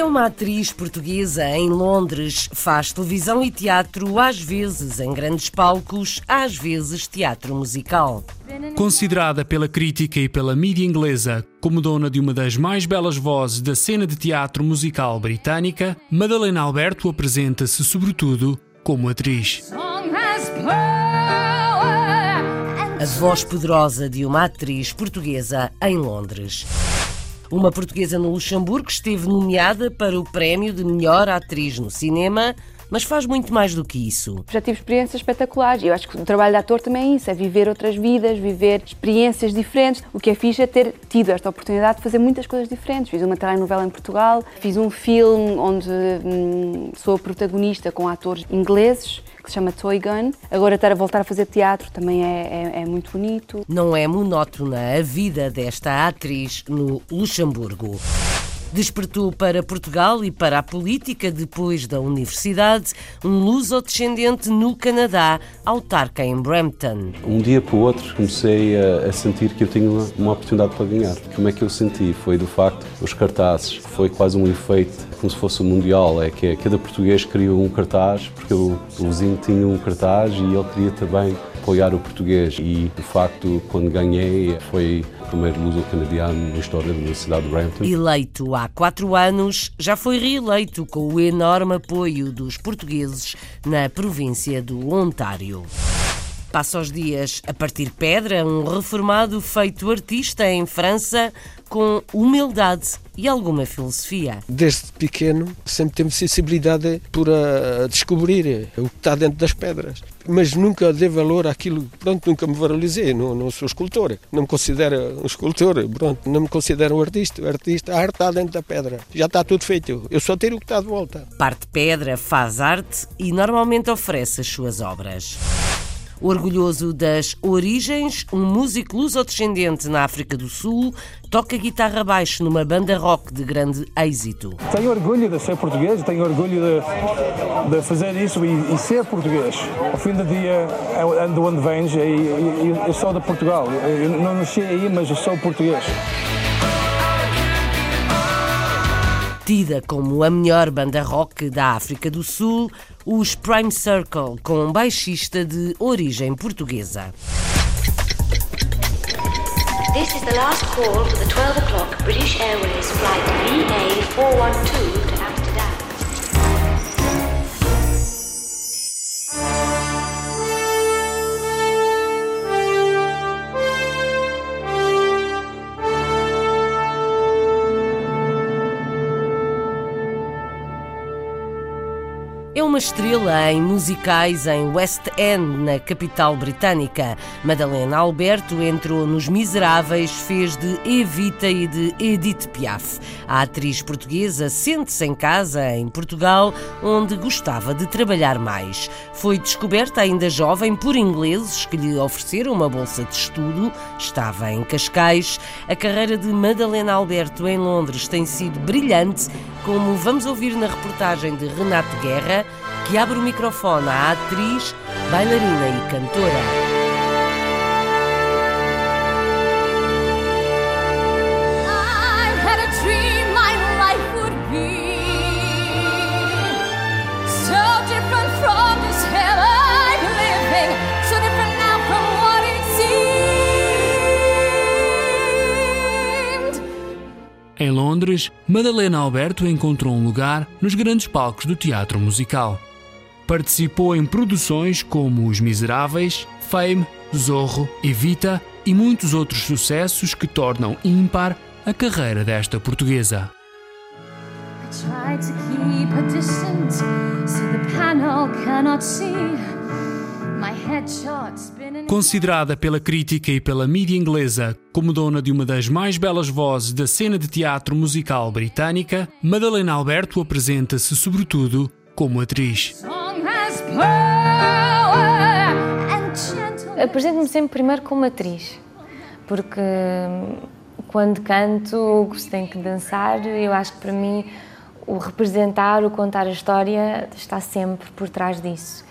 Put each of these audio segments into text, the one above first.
É uma atriz portuguesa em Londres. Faz televisão e teatro, às vezes em grandes palcos, às vezes teatro musical. Considerada pela crítica e pela mídia inglesa como dona de uma das mais belas vozes da cena de teatro musical britânica, Madalena Alberto apresenta-se sobretudo como atriz. A voz poderosa de uma atriz portuguesa em Londres. Uma portuguesa no Luxemburgo esteve nomeada para o prémio de melhor atriz no cinema, mas faz muito mais do que isso. Já tive experiências espetaculares. Eu acho que o trabalho de ator também é isso, é viver outras vidas, viver experiências diferentes. O que é fixe é ter tido esta oportunidade de fazer muitas coisas diferentes. Fiz uma telenovela em Portugal, fiz um filme onde hum, sou a protagonista com atores ingleses, que se chama Toy Gun. Agora estar a voltar a fazer teatro também é, é- é muito bonito. Não é monótona a vida desta atriz no Luxemburgo. Despertou para Portugal e para a política depois da universidade, um luso-descendente no Canadá, autarca em Brampton. Um dia para o outro comecei a, a sentir que eu tinha uma, uma oportunidade para ganhar. Como é que eu senti? Foi do facto, os cartazes, foi quase um efeito, como se fosse um mundial, é que é, cada português queria um cartaz, porque o, o vizinho tinha um cartaz e ele queria também apoiar o português. E de facto, quando ganhei, foi o primeiro luso-canadiano na história da cidade de Brampton. Eleito há quatro anos, já foi reeleito com o enorme apoio dos portugueses na província do Ontário. Passa os dias a partir pedra, um reformado feito artista em França com humildade e alguma filosofia. Desde pequeno sempre temos sensibilidade por descobrir o que está dentro das pedras. Mas nunca dei valor àquilo, pronto, nunca me valorizei, não, não sou escultor, não me considero um escultor, pronto, não me considero um artista. Artista, a arte está dentro da pedra, já está tudo feito, eu só tiro o que está de volta. Parte pedra, faz arte e normalmente oferece as suas obras. Orgulhoso das origens, um músico luso-descendente na África do Sul toca guitarra baixo numa banda rock de grande êxito. Tenho orgulho de ser português, tenho orgulho de, de fazer isso e, e ser português. Ao fim do dia, eu ando onde e, e- e eu sou de Portugal. Eu não nasci aí, mas eu sou português. Tida como a melhor banda rock da África do Sul, os Prime Circle, com um baixista de origem portuguesa. This is the last call for the 12 o'clock British Airways flight VA412 estrela em musicais em West End, na capital britânica. Madalena Alberto entrou nos Miseráveis, fez de Evita e de Edith Piaf. A atriz portuguesa sente-se em casa, em Portugal, onde gostava de trabalhar mais. Foi descoberta ainda jovem por ingleses que lhe ofereceram uma bolsa de estudo. Estava em Cascais. A carreira de Madalena Alberto em Londres tem sido brilhante, como vamos ouvir na reportagem de Renato Guerra, que abre o microfone à atriz, bailarina e cantora. Em Londres, Madalena Alberto encontrou um lugar nos grandes palcos do teatro musical. Participou em produções como Os Miseráveis, Fame, Zorro, Evita e muitos outros sucessos que tornam ímpar a carreira desta portuguesa. Considerada pela crítica e pela mídia inglesa como dona de uma das mais belas vozes da cena de teatro musical britânica, Madalena Alberto apresenta-se sobretudo como atriz. Apresento-me sempre primeiro como atriz, porque hum, quando canto se tem que dançar, eu acho que para mim o representar, o contar a história está sempre por trás disso.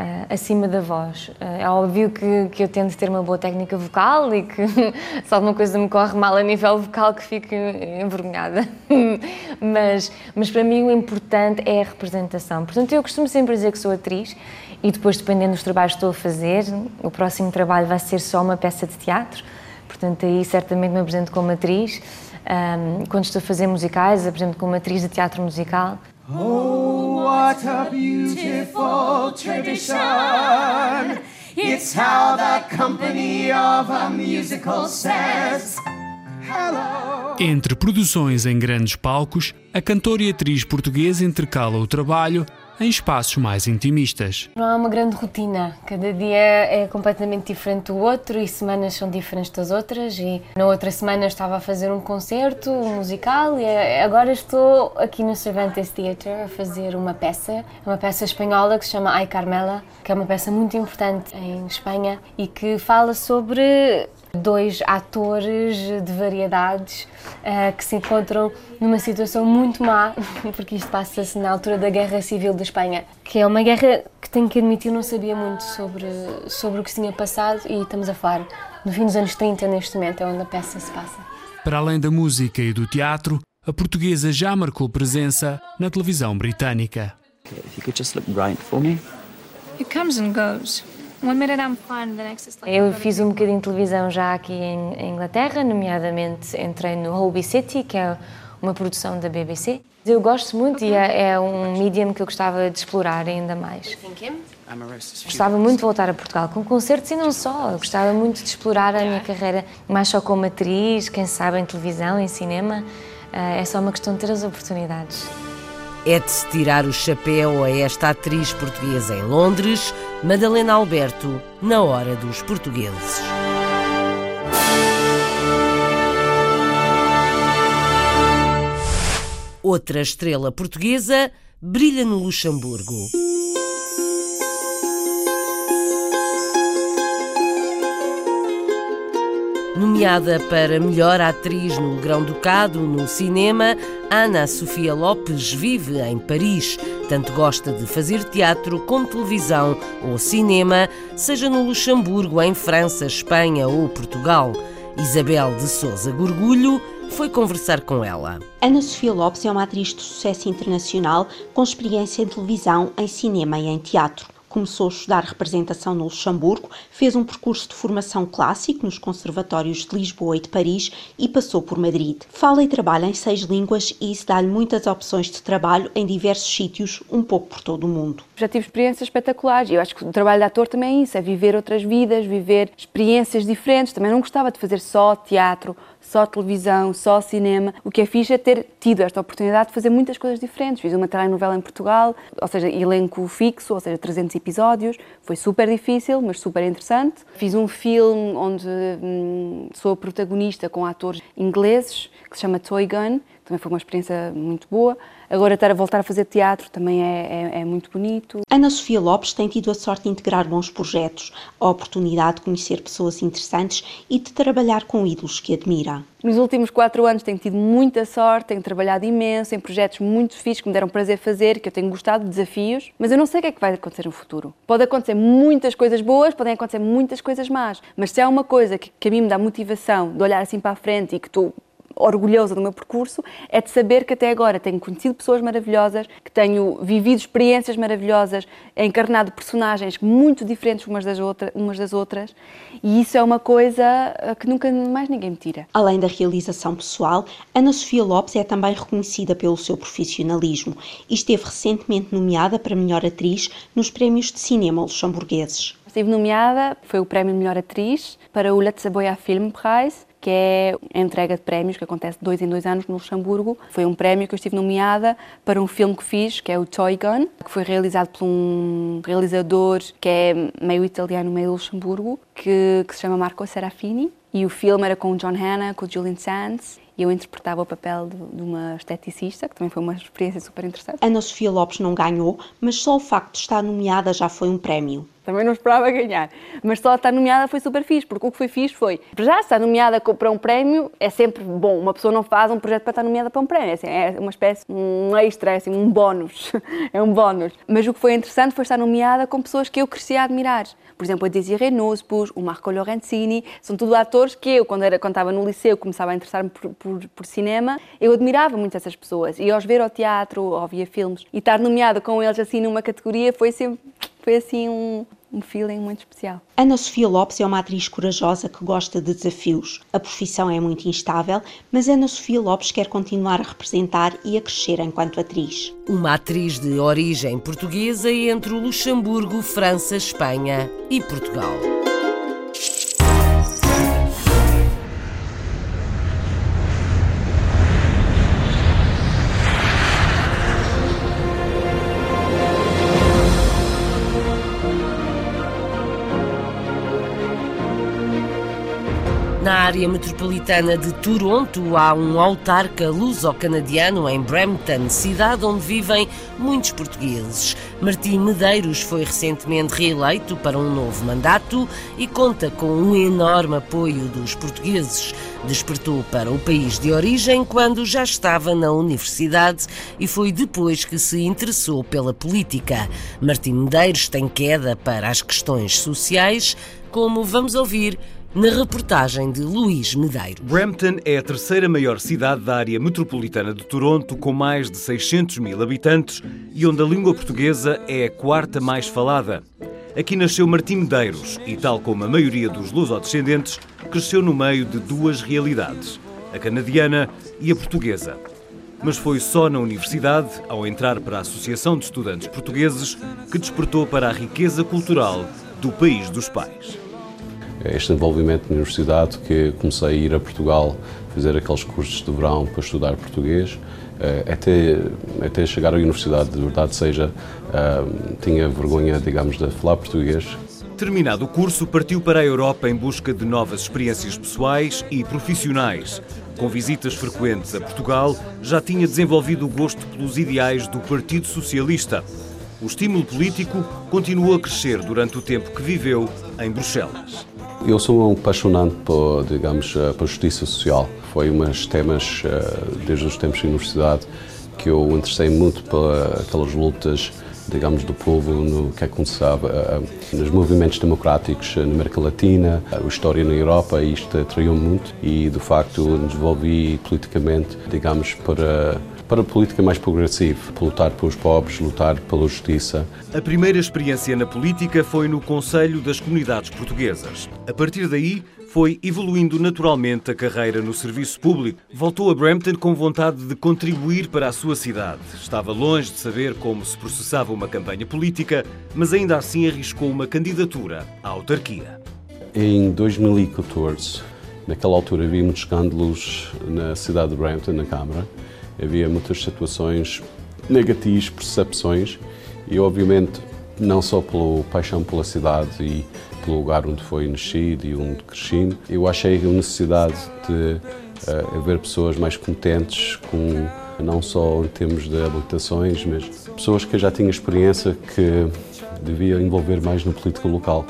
Ah, acima da voz. Ah, é óbvio que, que eu tento ter uma boa técnica vocal e que se alguma coisa me corre mal a nível vocal que fique envergonhada. mas, mas para mim o importante é a representação. Portanto, eu costumo sempre dizer que sou atriz e depois, dependendo dos trabalhos que estou a fazer, o próximo trabalho vai ser só uma peça de teatro. Portanto, aí certamente me apresento como atriz. Ahm, quando estou a fazer musicais, apresento como atriz de teatro musical. Oh, what a beautiful tradition! It's how the company of a musical says. Entre produções em grandes palcos, a cantora e atriz portuguesa intercala o trabalho em espaços mais intimistas. Não há uma grande rotina. Cada dia é completamente diferente do outro e semanas são diferentes das outras. E na outra semana estava a fazer um concerto um musical e agora estou aqui no Cervantes Theatre a fazer uma peça, uma peça espanhola que se chama Ai Carmela, que é uma peça muito importante em Espanha e que fala sobre dois atores de variedades uh, que se encontram numa situação muito má, porque isto passa-se na altura da Guerra Civil de Espanha, que é uma guerra que tenho que admitir não sabia muito sobre, sobre o que se tinha passado e estamos a falar no fim dos anos 30 neste momento, é onde a peça se passa. Para além da música e do teatro, a portuguesa já marcou presença na televisão britânica. If you could just look right for me. It comes and goes. Eu fiz um bocadinho de televisão já aqui em, Inglaterra, nomeadamente entrei no Holby City, que é uma produção da BBC. Eu gosto muito e é, é um medium que eu gostava de explorar ainda mais. Gostava muito de voltar a Portugal com concertos e não só. Eu gostava muito de explorar a minha carreira mais só como atriz, quem sabe em televisão, em cinema. Ah, É só uma questão de ter as oportunidades. É de se tirar o chapéu a esta atriz portuguesa em Londres, Madalena Alberto, na hora dos portugueses. Outra estrela portuguesa brilha no Luxemburgo. Nomeada para melhor atriz no Grão-Ducado no cinema, Ana Sofia Lopes vive em Paris. Tanto gosta de fazer teatro como televisão ou cinema, seja no Luxemburgo, em França, Espanha ou Portugal. Isabel de Souza Gorgulho foi conversar com ela. Ana Sofia Lopes é uma atriz de sucesso internacional com experiência em televisão, em cinema e em teatro. Começou a estudar representação no Luxemburgo, fez um percurso de formação clássico nos conservatórios de Lisboa e de Paris e passou por Madrid. Fala e trabalha em seis línguas e isso dá-lhe muitas opções de trabalho em diversos sítios, um pouco por todo o mundo. Já tive experiências espetaculares. Eu acho que o trabalho de ator também é isso, é viver outras vidas, viver experiências diferentes. Também não gostava de fazer só teatro, só televisão, só cinema. O que é fixe é ter tido esta oportunidade de fazer muitas coisas diferentes. Fiz uma telenovela em Portugal, ou seja, elenco fixo, ou seja, 300 episódios. Foi super difícil, mas super interessante. Fiz um filme onde hum, sou a protagonista com atores ingleses, que se chama Toy Gun. Também foi uma experiência muito boa. Agora estar a voltar a fazer teatro também é, é, é muito bonito. Ana Sofia Lopes tem tido a sorte de integrar bons projetos, a oportunidade de conhecer pessoas interessantes e de trabalhar com ídolos que admira. Nos últimos quatro anos tenho tido muita sorte, tenho trabalhado imenso em projetos muito fixos que me deram prazer fazer, que eu tenho gostado de desafios, mas eu não sei o que é que vai acontecer no futuro. Pode acontecer muitas coisas boas, podem acontecer muitas coisas más, mas se há uma coisa que, que a mim me dá motivação de olhar assim para a frente e que estou orgulhosa do meu percurso é de saber que até agora tenho conhecido pessoas maravilhosas, que tenho vivido experiências maravilhosas, encarnado personagens muito diferentes umas das, outra, umas das outras, e isso é uma coisa eh, que nunca mais ninguém me tira. Além da realização pessoal, Ana Sofia Lopes é também reconhecida pelo seu profissionalismo e esteve recentemente nomeada para melhor atriz nos prémios de cinema luxemburgueses. Estive nomeada, foi o prémio Melhor Atriz, para o Let's Film Prize, que é a entrega de prémios que acontece de dois em dois anos no Luxemburgo. Foi um prémio que eu estive nomeada para um filme que fiz, que é o Toy Gun, que foi realizado por um realizador que é meio italiano, meio Luxemburgo, que, que se chama Marco Serafini. E o filme era com o John Hanna, com o Julian Sands e eu interpretava o papel de, de, uma esteticista, que também foi uma experiência super interessante. Ana Sofia Lopes não ganhou, mas só o facto de estar nomeada já foi um prémio. Também não esperava ganhar, mas só estar nomeada foi super fixe, porque o que foi fixe foi, já estar nomeada para um prémio é sempre bom, uma pessoa não faz um projeto para estar nomeada para um prémio, é, assim, é uma espécie, um extra, é assim, um bónus, é um bónus. Mas o que foi interessante foi estar nomeada com pessoas que eu cresci a admirar. Por exemplo, a Desiree Nussbusch, o Marco Lorenzini, são tudo atores que eu, quando, era, quando estava no liceu, começava a interessar-me por, por, por, cinema, eu admirava muito essas pessoas. E aos ver ao teatro, ou via filmes, e estar nomeada com eles assim numa categoria foi sempre, foi assim um, um feeling muito especial. Ana Sofia Lopes é uma atriz corajosa que gosta de desafios. A profissão é muito instável, mas Ana Sofia Lopes quer continuar a representar e a crescer enquanto atriz. Uma atriz de origem portuguesa entre o Luxemburgo, França, Espanha e Portugal. Área metropolitana de Toronto há um autarca luso-canadiano em Brampton, cidade onde vivem muitos portugueses. Martim Medeiros foi recentemente reeleito para um novo mandato e conta com um enorme apoio dos portugueses. Despertou para o país de origem quando já estava na universidade e foi depois que se interessou pela política. Martim Medeiros tem queda para as questões sociais, como vamos ouvir na reportagem de Luís Medeiro. Brampton é a terceira maior cidade da área metropolitana de Toronto, com mais de 600 mil habitantes e onde a língua portuguesa é a quarta mais falada. Aqui nasceu Martim Medeiros e, tal como a maioria dos lusodescendentes, cresceu no meio de duas realidades, a canadiana e a portuguesa. Mas foi só na universidade, ao entrar para a Associação de Estudantes Portugueses, que despertou para a riqueza cultural do país dos pais este envolvimento na universidade que comecei a ir a Portugal fazer aqueles cursos de verão para estudar português eh, até até chegar à universidade de verdade seja eh, tinha vergonha digamos de falar português Terminado o curso, partiu para a Europa em busca de novas experiências pessoais e profissionais. Com visitas frequentes a Portugal, já tinha desenvolvido o gosto pelos ideais do Partido Socialista. O estímulo político continuou a crescer durante o tempo que viveu em Bruxelas. Eu sou um apaixonante por, digamos, eh, por justiça social. Foi um dos temas, eh, desde os tempos de universidade, que eu interessei muito por aquelas lutas, digamos, do povo no que aconteceu eh, nos movimentos democráticos na América Latina, a história na Europa, e isto atraiu muito e, de facto, desenvolvi politicamente, digamos, para para a política mais progressiva, para lutar pelos pobres, lutar pela justiça. A primeira experiência na política foi no Conselho das Comunidades Portuguesas. A partir daí, foi evoluindo naturalmente a carreira no serviço público. Voltou a Brampton com vontade de contribuir para a sua cidade. Estava longe de saber como se processava uma campanha política, mas ainda assim arriscou uma candidatura à autarquia. Em 2014, naquela altura havia muitos escândalos na cidade de Brampton, na Câmara, havia muitas situações negativas, percepções, e obviamente não só pela paixão pela cidade e pelo lugar onde foi nascido e onde cresci, eu achei a necessidade de uh, haver pessoas mais competentes com não só em termos de habilitações, mas pessoas que já tinham experiência que devia envolver mais na política local.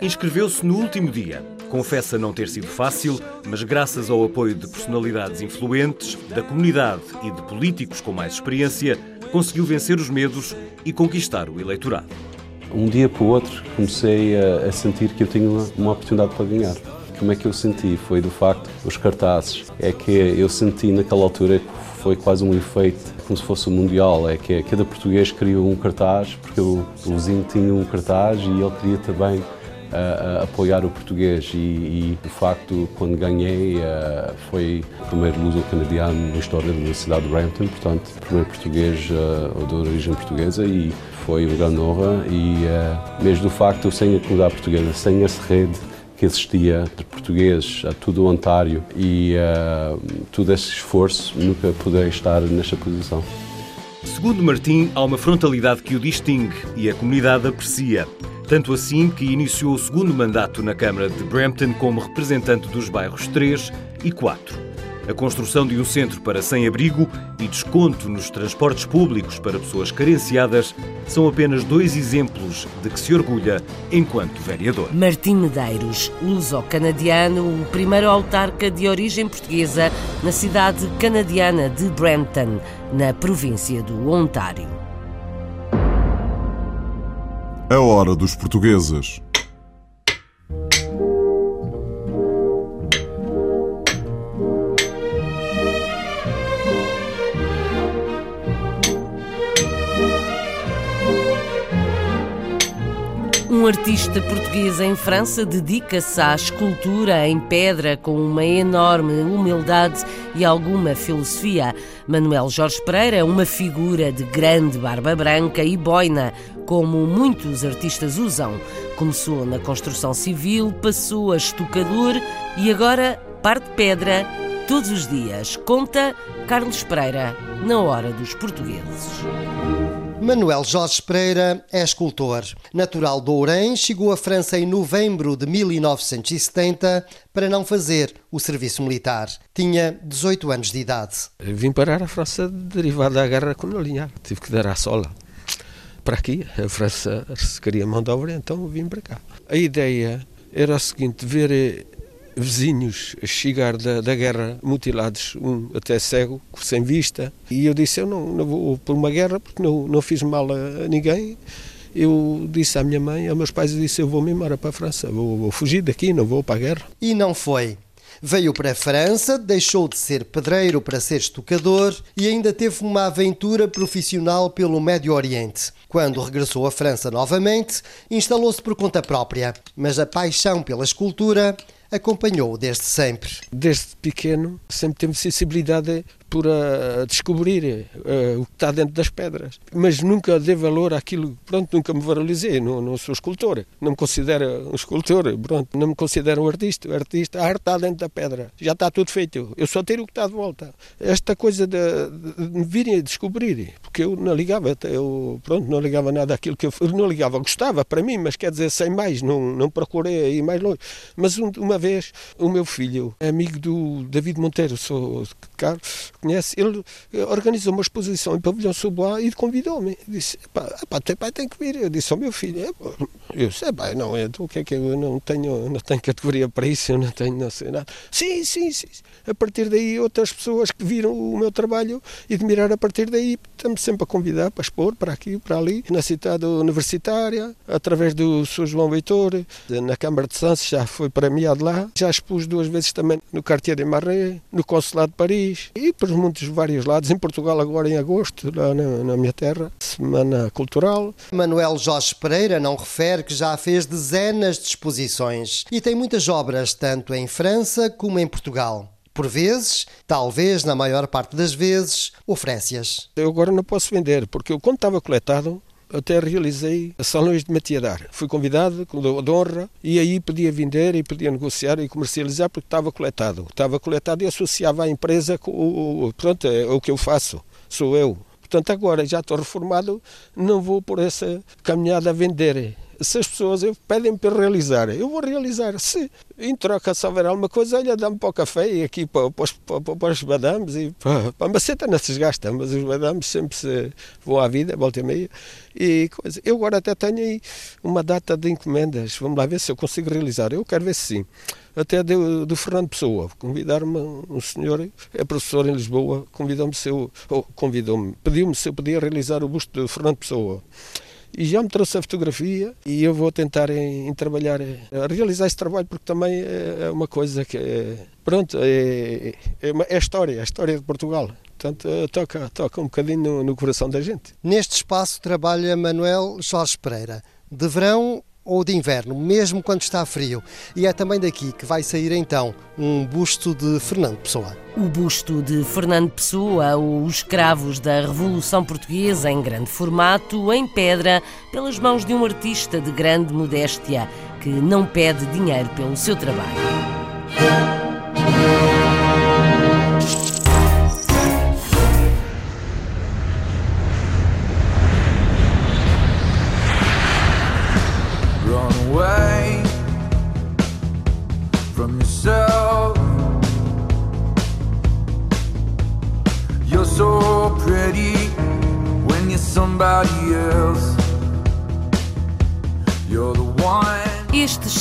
Inscreveu-se no último dia Confessa não ter sido fácil, mas graças ao apoio de personalidades influentes, da comunidade e de políticos com mais experiência, conseguiu vencer os medos e conquistar o eleitorado. Um dia para o outro comecei a, a sentir que eu tinha uma, uma oportunidade para ganhar. Como é que eu senti? Foi do facto, os cartazes. É que eu senti naquela altura que foi quase um efeito, como se fosse um mundial. É que cada português queria um cartaz, porque o, o vizinho tinha um cartaz e ele queria também a, a apoiar o português e, e, de facto, quando ganhei, uh, foi o primeiro luso-canadiano na história da cidade de Brampton, portanto, primeiro português uh, de origem portuguesa e foi uma grande honra e uh, mesmo do facto, sem a comunidade portuguesa, sem essa rede que existia de portugueses a todo o Ontário e uh, todo esse esforço, nunca poderei estar nesta posição. Segundo Martim, há uma frontalidade que o distingue e a comunidade aprecia. Tanto assim que iniciou o segundo mandato na Câmara de Brampton como representante dos bairros 3 e 4. A construção de um centro para sem-abrigo e desconto nos transportes públicos para pessoas carenciadas são apenas dois exemplos de que se orgulha enquanto vereador. Martim Medeiros, luso-canadiano, o primeiro autarca de origem portuguesa na cidade canadiana de Brampton, na província do Ontário. A hora dos portugueses. Artista português em França dedica-se à escultura em pedra com uma enorme humildade e alguma filosofia. Manuel Jorge Pereira é uma figura de grande barba branca e boina, como muitos artistas usam. Começou na construção civil, passou a estucador e agora parte pedra todos os dias. Conta Carlos Pereira na Hora dos Portugueses. Manuel Jorge Pereira é escultor. Natural de Ourém, chegou à França em novembro de 1970 para não fazer o serviço militar. Tinha 18 anos de idade. Vim parar a França derivada da guerra colonial. Tive que dar a sola para aqui. A França queria mão de obra, então vim para cá. A ideia era a seguinte: ver vizinhos a chegar da, da guerra mutilados, um até cego, sem vista. E eu disse: Eu não, não vou por uma guerra porque não, não fiz mal a, ninguém. Eu disse à minha mãe, aos meus pais, eu disse: Eu vou-me embora para a França, vou, vou fugir daqui, não vou para a guerra. E não foi. Veio para a França, deixou de ser pedreiro para ser estucador e ainda teve uma aventura profissional pelo Médio Oriente. Quando regressou à França novamente, instalou-se por conta própria, mas a paixão pela escultura acompanhou-o desde sempre. Desde pequeno sempre teve sensibilidade por uh, descobrir uh, o que está dentro das pedras. Mas nunca dei valor àquilo, pronto, nunca me valorizei, não, não sou escultor, não me considero um escultor, pronto, não me considero um artista, o artista, a arte está dentro da pedra, já está tudo feito, eu só tiro o que está de volta. Esta coisa de, de, de me virem a descobrir, porque eu não ligava, eu, pronto, não ligava nada àquilo que eu, eu não ligava, gostava para mim, mas quer dizer, sem mais, não, não procurei ir mais longe. Mas um, uma vez, o meu filho, amigo do David Monteiro, sou Carlos, conhece, ele organizou uma exposição em Pavilhão Sobois e convidou-me. Disse, pá, pá, teu pai tem que vir. Eu disse ao meu filho, é, eu disse, pá, não, então, o que é que eu não tenho, não tenho categoria para isso, eu não tenho, não sei nada. Sim, sim, sim. A partir daí, outras pessoas que viram o meu trabalho e admiraram a partir daí, estamos sempre a convidar para expor, para aqui, para ali, na cidade universitária, através do Sr. João Heitor, na Câmara de Santos, já foi premiado lá. Já expus duas vezes também no Cartier de Marais, no Consulado de Paris e por muitos vários lados. Em Portugal, agora em agosto, lá na, na minha terra, Semana Cultural. Manuel Jorge Pereira não refere que já fez dezenas de exposições e tem muitas obras, tanto em França como em Portugal. Por vezes, talvez na maior parte das vezes, oferece-as. Eu agora não posso vender, porque eu, quando estava coletado, até realizei salões de mateadar. Fui convidado de honra e aí podia vender e podia negociar e comercializar porque estava coletado. Estava coletado e associava a empresa com o, pronto, é o que eu faço, sou eu. Portanto, agora já estou reformado, não vou por essa caminhada a vender se as pessoas pedem para realizar, eu vou realizar. Se em troca se houver alguma coisa, olha, dá-me para o café e aqui para, para, para, para os badames e para, para a maceta não se gasta, mas os badames sempre se vão à vida, volta e meia. E coisa. Eu agora até tenho aí uma data de encomendas, vamos lá ver se eu consigo realizar. Eu quero ver se sim. Até do, do Fernando Pessoa, convidar-me um senhor, é professor em Lisboa, convidou-me se eu, convidou-me, pediu-me se eu podia realizar o busto de Fernando Pessoa e já me trouxe a fotografia e eu vou tentar em, em trabalhar, a realizar esse trabalho porque também é, é uma coisa que é, pronto, é, é, uma, é história, é história de Portugal. Portanto, eh, toca, toca um bocadinho no, no coração da gente. Neste espaço trabalha Manuel Jorge Pereira. De verão ou de inverno, mesmo quando está frio. E é também daqui que vai sair então um busto de Fernando Pessoa. O busto de Fernando Pessoa, os escravos da Revolução Portuguesa em grande formato, em pedra, pelas mãos de um artista de grande modéstia que não pede dinheiro pelo seu trabalho.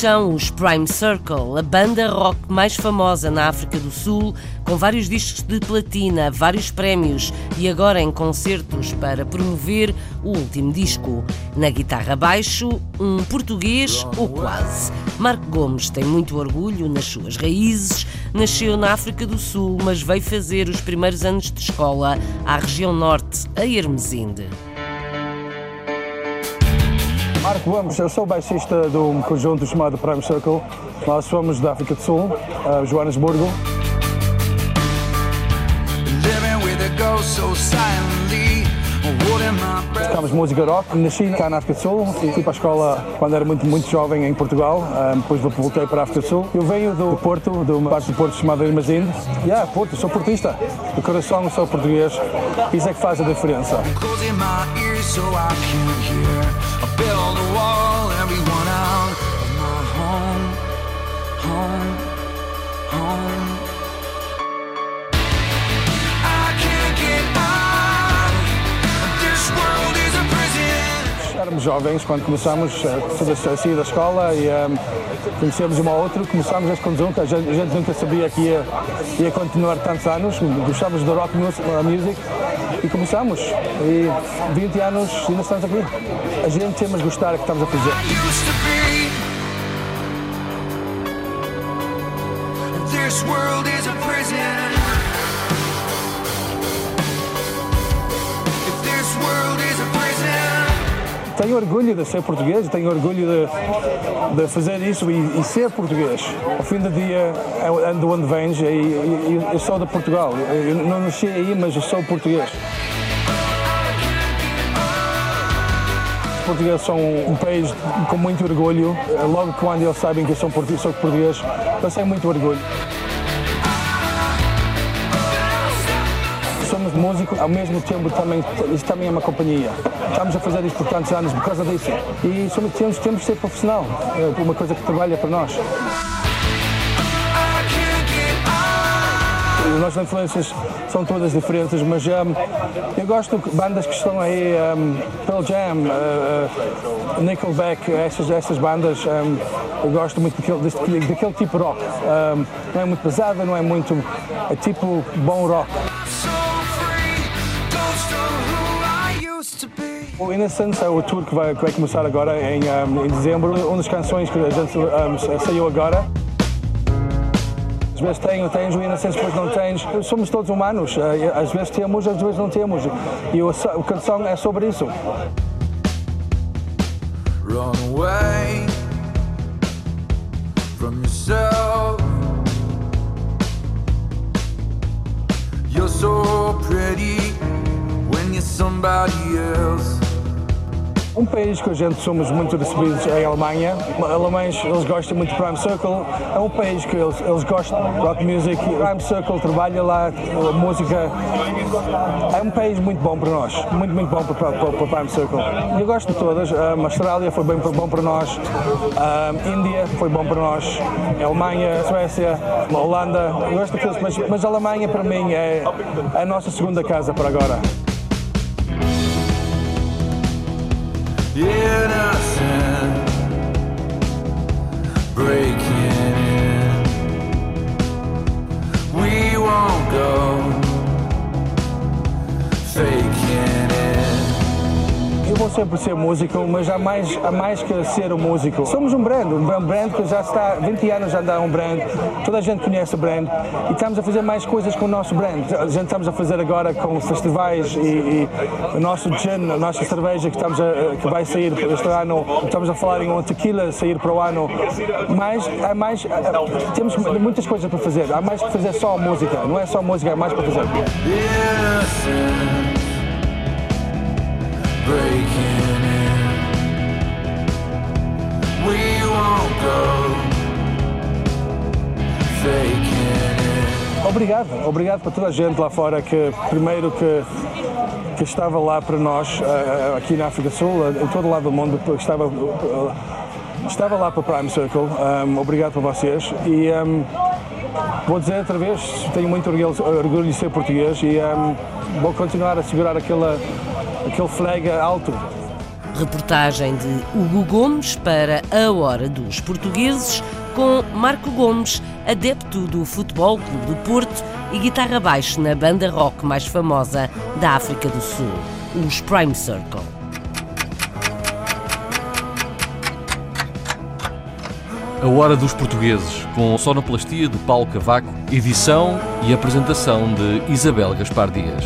São os Prime Circle, a banda rock mais famosa na África do Sul, com vários discos de platina, vários prémios e agora em concertos para promover o último disco. Na guitarra baixo, um português ou quase. Marco Gomes tem muito orgulho nas suas raízes, nasceu na África do Sul, mas veio fazer os primeiros anos de escola à região norte, a Hermesinde. Marco Gomes, eu sou baixista de um conjunto chamado Prime Circle. Nós somos da África do Sul, uh, Joanesburgo. Tocamos música rock. Nasci cá na África do Sul e fui para a escola quando era muito, muito jovem em Portugal. Um, depois voltei para a África do Sul. Eu venho do Porto, de uma parte do Porto chamada Irmazinde. E yeah, Porto, sou portista. Do coração sou português. Isso é que faz a diferença. Build a wall, everyone out of my home, home. Éramos jovens quando começamos a sair da escola e um, conhecemos um ao outro, começámos este conjunto, a gente, a gente nunca sabia que ia, ia continuar tantos anos, gostávamos do rock music, e começamos. E 20 anos ainda estamos aqui. A gente temos de gostar do que estamos a fazer. This world is a prison. Tenho orgulho de ser português, tenho orgulho de, de fazer isso e, e, ser português. Ao fim do dia, ando onde vens e, e, eu sou de Portugal. Eu não nasci aí, mas eu sou português. portugueses são um país com muito orgulho. Logo quando eles sabem que eu sou português, sou português têm muito orgulho. Somos músicos, ao mesmo tempo também, isto também é uma companhia. Estamos a fazer isto por tantos anos por causa disso. E somos, temos, temos de ser profissional, é uma coisa que trabalha para nós. As nossas influências são todas diferentes, mas um, eu gosto de bandas que estão aí, um, Pearl Jam, uh, uh, Nickelback, essas, essas bandas, um, eu gosto muito daquele, daquele tipo de rock. não é muito pesada, não é muito. é tipo bom rock. O Innocence é o tour que vai, que vai começar agora em, em dezembro. Uma das canções que a gente saiu agora às vezes tenho, tens o inocência, depois não tens. Somos todos humanos. Eh, às vezes temos, às vezes não temos. E a canção é sobre isso. Run away from yourself. You're so pretty Um país que a gente somos muito recebidos é a Alemanha. Alemães, eles gostam muito de Prime Circle. É um país que eles, eles gostam de rock music. Prime Circle trabalha lá, música. É um país muito bom para nós. Muito, muito bom para, para Prime Circle. Eu gosto de todas. A Austrália foi bem bom para nós. A Índia foi bom para nós. A Alemanha, a Suécia, a Holanda. Eu gosto de todas, mas, mas a Alemanha para mim é a nossa segunda casa para agora. Innocent breaking in. We won't go faking vou sempre ser músico, mas há mais, há mais que ser um músico. Somos um brand, um brand que já está 20 anos já anda um brand, toda a gente conhece o brand e estamos a fazer mais coisas com o nosso brand. A gente estamos a fazer agora com festivais e, e o nosso gin, a nossa cerveja que, estamos a, que vai sair este ano, estamos a falar em um tequila sair para o ano, mas há mais, temos muitas coisas para fazer, há mais que fazer só música, não é só música, há mais para fazer. Breaking in. We won't go faking it. Obrigado, obrigado para toda a gente lá fora que primeiro que que estava lá para nós eh, aqui na África Sul, em todo lado do mundo, que estava eh, estava lá para Prime Circle. Um, obrigado para vocês e um, vou dizer outra vez, tenho muito orgulho, orgulho de ser português e um, vou continuar a segurar aquela aquele flag alto. Reportagem de Hugo Gomes para A Hora dos Portugueses, com Marco Gomes, adepto do Futebol Clube do Porto e guitarra baixo na banda rock mais famosa da África do Sul, os Prime Circle. A Hora dos Portugueses, com sonoplastia de Paulo Cavaco, edição e apresentação de Isabel Gaspar Dias.